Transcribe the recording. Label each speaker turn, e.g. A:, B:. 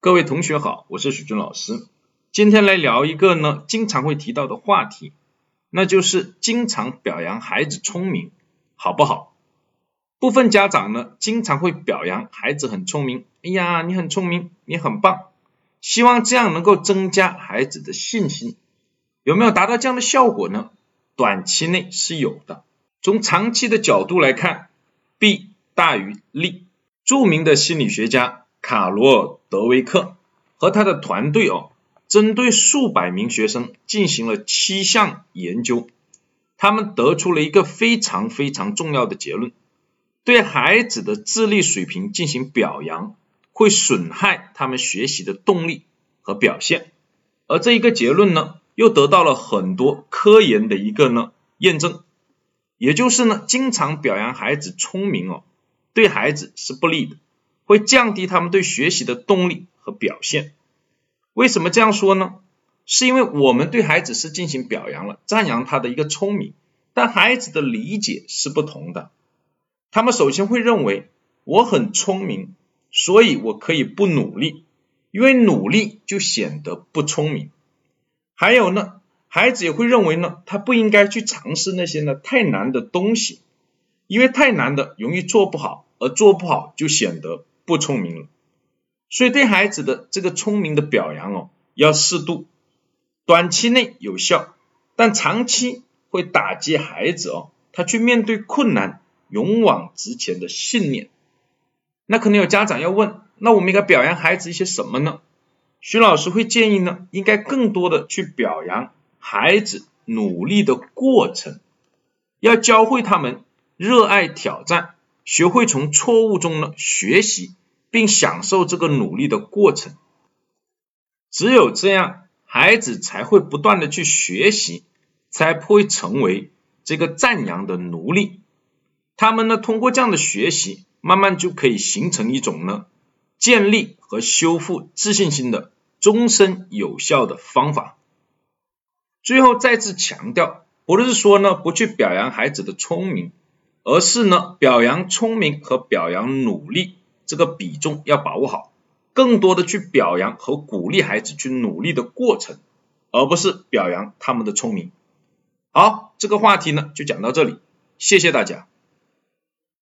A: 各位同学好，我是许军老师。今天来聊一个呢经常会提到的话题，那就是经常表扬孩子聪明，好不好？部分家长呢经常会表扬孩子很聪明，哎呀，你很聪明，你很棒，希望这样能够增加孩子的信心。有没有达到这样的效果呢？短期内是有的，从长期的角度来看，弊大于利。著名的心理学家。卡罗尔·德维克和他的团队哦，针对数百名学生进行了七项研究，他们得出了一个非常非常重要的结论：对孩子的智力水平进行表扬，会损害他们学习的动力和表现。而这一个结论呢，又得到了很多科研的一个呢验证，也就是呢，经常表扬孩子聪明哦，对孩子是不利的。会降低他们对学习的动力和表现。为什么这样说呢？是因为我们对孩子是进行表扬了，赞扬他的一个聪明，但孩子的理解是不同的。他们首先会认为我很聪明，所以我可以不努力，因为努力就显得不聪明。还有呢，孩子也会认为呢，他不应该去尝试那些呢太难的东西，因为太难的容易做不好，而做不好就显得。不聪明了，所以对孩子的这个聪明的表扬哦，要适度，短期内有效，但长期会打击孩子哦，他去面对困难勇往直前的信念。那可能有家长要问，那我们应该表扬孩子一些什么呢？徐老师会建议呢，应该更多的去表扬孩子努力的过程，要教会他们热爱挑战。学会从错误中呢学习，并享受这个努力的过程。只有这样，孩子才会不断的去学习，才不会成为这个赞扬的奴隶。他们呢，通过这样的学习，慢慢就可以形成一种呢，建立和修复自信心的终身有效的方法。最后再次强调，不是说呢，不去表扬孩子的聪明。而是呢，表扬聪明和表扬努力这个比重要把握好，更多的去表扬和鼓励孩子去努力的过程，而不是表扬他们的聪明。好，这个话题呢就讲到这里，谢谢大家。